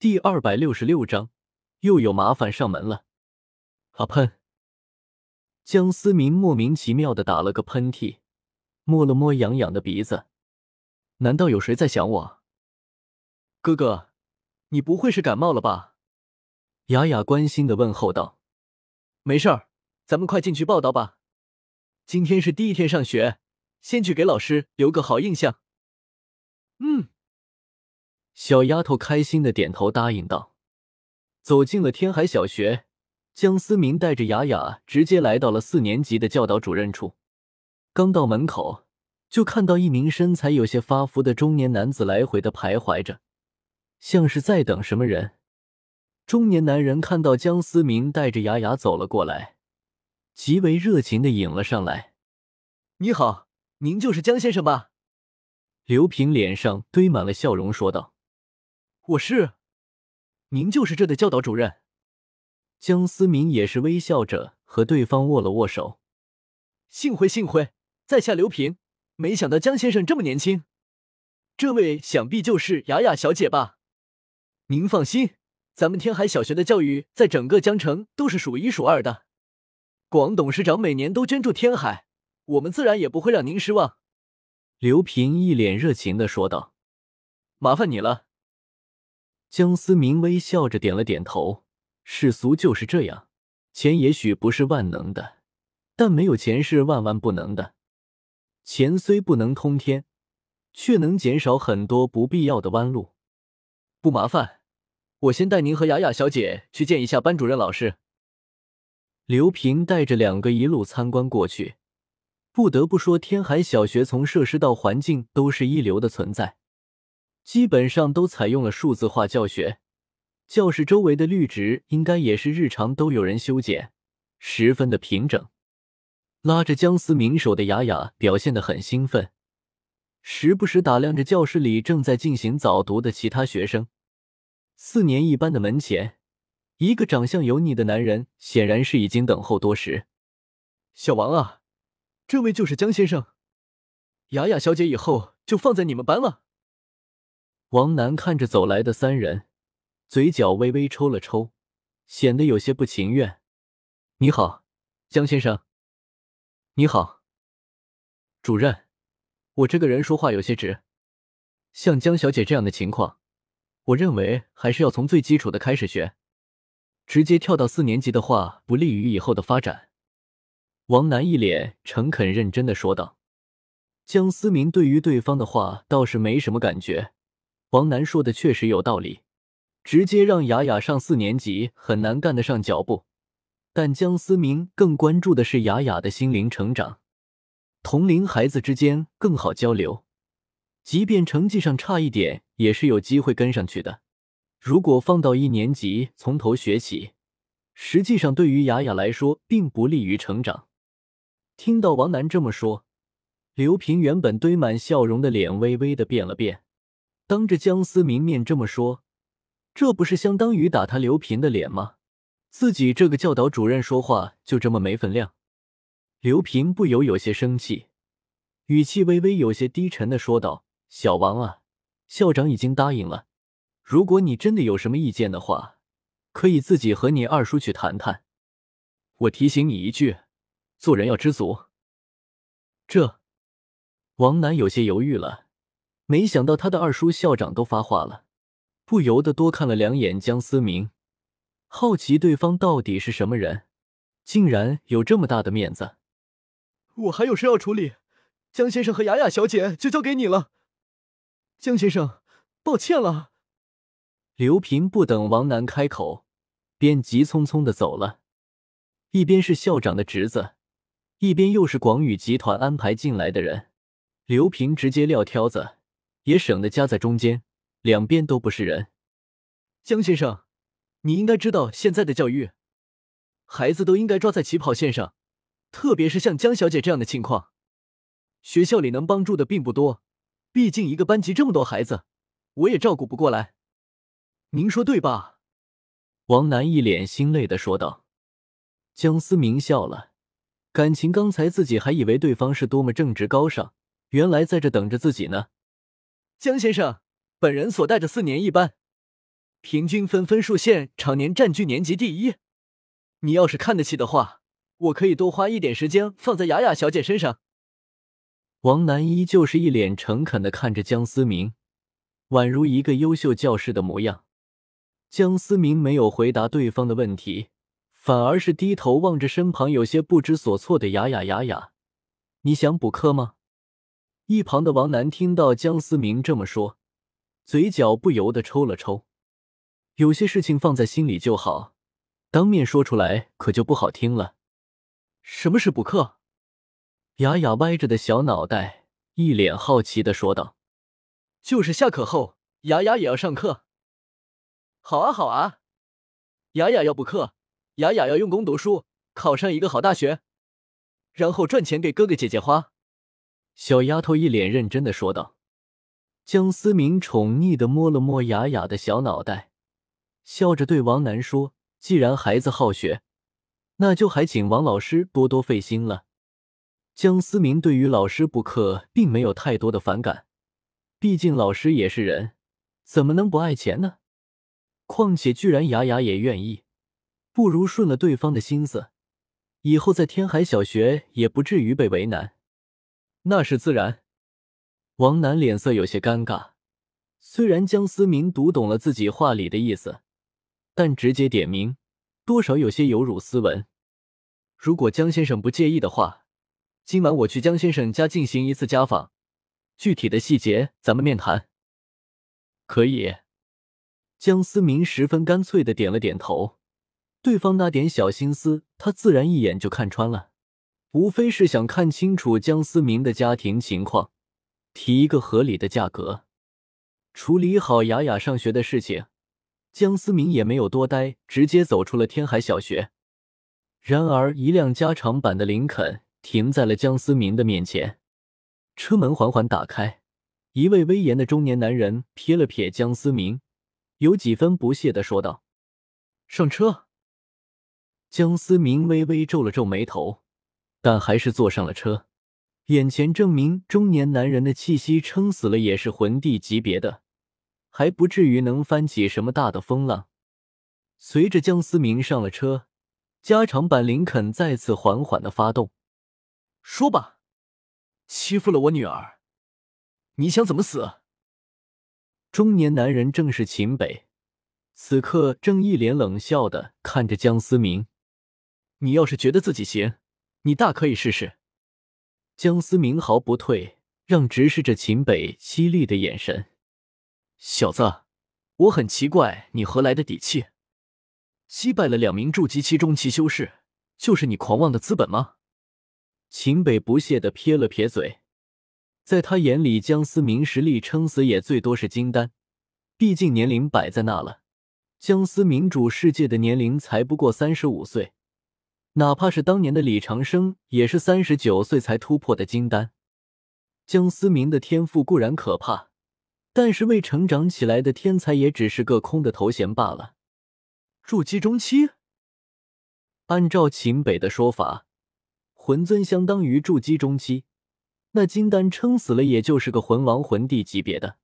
第二百六十六章，又有麻烦上门了。啊喷！江思明莫名其妙的打了个喷嚏，摸了摸痒痒的鼻子。难道有谁在想我？哥哥，你不会是感冒了吧？雅雅关心的问候道。没事儿，咱们快进去报道吧。今天是第一天上学，先去给老师留个好印象。嗯。小丫头开心的点头答应道。走进了天海小学，江思明带着雅雅直接来到了四年级的教导主任处。刚到门口，就看到一名身材有些发福的中年男子来回的徘徊着，像是在等什么人。中年男人看到江思明带着雅雅走了过来，极为热情的迎了上来。“你好，您就是江先生吧？”刘平脸上堆满了笑容，说道。“我是，您就是这的教导主任。”江思明也是微笑着和对方握了握手。“幸会幸会，在下刘平，没想到江先生这么年轻。这位想必就是雅雅小姐吧？您放心。”咱们天海小学的教育在整个江城都是数一数二的，广董事长每年都捐助天海，我们自然也不会让您失望。”刘平一脸热情的说道。“麻烦你了。”江思明微笑着点了点头。世俗就是这样，钱也许不是万能的，但没有钱是万万不能的。钱虽不能通天，却能减少很多不必要的弯路。不麻烦。我先带您和雅雅小姐去见一下班主任老师。刘平带着两个一路参观过去。不得不说，天海小学从设施到环境都是一流的存在，基本上都采用了数字化教学。教室周围的绿植应该也是日常都有人修剪，十分的平整。拉着江思明手的雅雅表现得很兴奋，时不时打量着教室里正在进行早读的其他学生。四年一班的门前，一个长相油腻的男人显然是已经等候多时。小王啊，这位就是江先生，雅雅小姐以后就放在你们班了。王楠看着走来的三人，嘴角微微抽了抽，显得有些不情愿。你好，江先生。你好，主任。我这个人说话有些直，像江小姐这样的情况。我认为还是要从最基础的开始学，直接跳到四年级的话，不利于以后的发展。王楠一脸诚恳认真的说道。江思明对于对方的话倒是没什么感觉，王楠说的确实有道理，直接让雅雅上四年级很难干得上脚步。但江思明更关注的是雅雅的心灵成长，同龄孩子之间更好交流。即便成绩上差一点，也是有机会跟上去的。如果放到一年级从头学起，实际上对于雅雅来说并不利于成长。听到王楠这么说，刘平原本堆满笑容的脸微微的变了变。当着江思明面这么说，这不是相当于打他刘平的脸吗？自己这个教导主任说话就这么没分量？刘平不由有些生气，语气微微有些低沉的说道。小王啊，校长已经答应了。如果你真的有什么意见的话，可以自己和你二叔去谈谈。我提醒你一句，做人要知足。这，王楠有些犹豫了。没想到他的二叔校长都发话了，不由得多看了两眼江思明，好奇对方到底是什么人，竟然有这么大的面子。我还有事要处理，江先生和雅雅小姐就交给你了。江先生，抱歉了。刘平不等王楠开口，便急匆匆的走了。一边是校长的侄子，一边又是广宇集团安排进来的人，刘平直接撂挑子，也省得夹在中间，两边都不是人。江先生，你应该知道现在的教育，孩子都应该抓在起跑线上，特别是像江小姐这样的情况，学校里能帮助的并不多。毕竟一个班级这么多孩子，我也照顾不过来。您说对吧？王楠一脸心累的说道。江思明笑了，感情刚才自己还以为对方是多么正直高尚，原来在这等着自己呢。江先生，本人所带着四年一班，平均分分数线常年占据年级第一。你要是看得起的话，我可以多花一点时间放在雅雅小姐身上。王楠依旧是一脸诚恳的看着江思明，宛如一个优秀教师的模样。江思明没有回答对方的问题，反而是低头望着身旁有些不知所措的雅雅。雅雅，你想补课吗？一旁的王楠听到江思明这么说，嘴角不由得抽了抽。有些事情放在心里就好，当面说出来可就不好听了。什么是补课？雅雅歪着的小脑袋，一脸好奇的说道：“就是下课后，雅雅也要上课。好啊，好啊，雅雅要补课，雅雅要用功读书，考上一个好大学，然后赚钱给哥哥姐姐花。”小丫头一脸认真的说道。江思明宠溺的摸了摸雅雅的小脑袋，笑着对王楠说：“既然孩子好学，那就还请王老师多多费心了。”江思明对于老师补课并没有太多的反感，毕竟老师也是人，怎么能不爱钱呢？况且居然雅雅也愿意，不如顺了对方的心思，以后在天海小学也不至于被为难。那是自然。王楠脸色有些尴尬，虽然江思明读懂了自己话里的意思，但直接点名，多少有些有辱斯文。如果江先生不介意的话。今晚我去江先生家进行一次家访，具体的细节咱们面谈。可以。江思明十分干脆的点了点头，对方那点小心思，他自然一眼就看穿了，无非是想看清楚江思明的家庭情况，提一个合理的价格，处理好雅雅上学的事情。江思明也没有多待，直接走出了天海小学。然而，一辆加长版的林肯。停在了江思明的面前，车门缓缓打开，一位威严的中年男人瞥了瞥江思明，有几分不屑的说道：“上车。”江思明微微皱了皱眉头，但还是坐上了车。眼前证明，中年男人的气息撑死了也是魂帝级别的，还不至于能翻起什么大的风浪。随着江思明上了车，加长版林肯再次缓缓的发动。说吧，欺负了我女儿，你想怎么死？中年男人正是秦北，此刻正一脸冷笑的看着江思明。你要是觉得自己行，你大可以试试。江思明毫不退让，直视着秦北犀利的眼神。小子，我很奇怪你何来的底气？击败了两名筑基期中期修士，就是你狂妄的资本吗？秦北不屑的撇了撇嘴，在他眼里，江思明实力撑死也最多是金丹，毕竟年龄摆在那了。江思明主世界的年龄才不过三十五岁，哪怕是当年的李长生，也是三十九岁才突破的金丹。江思明的天赋固然可怕，但是未成长起来的天才也只是个空的头衔罢了。筑基中期，按照秦北的说法。魂尊相当于筑基中期，那金丹撑死了也就是个魂王、魂帝级别的。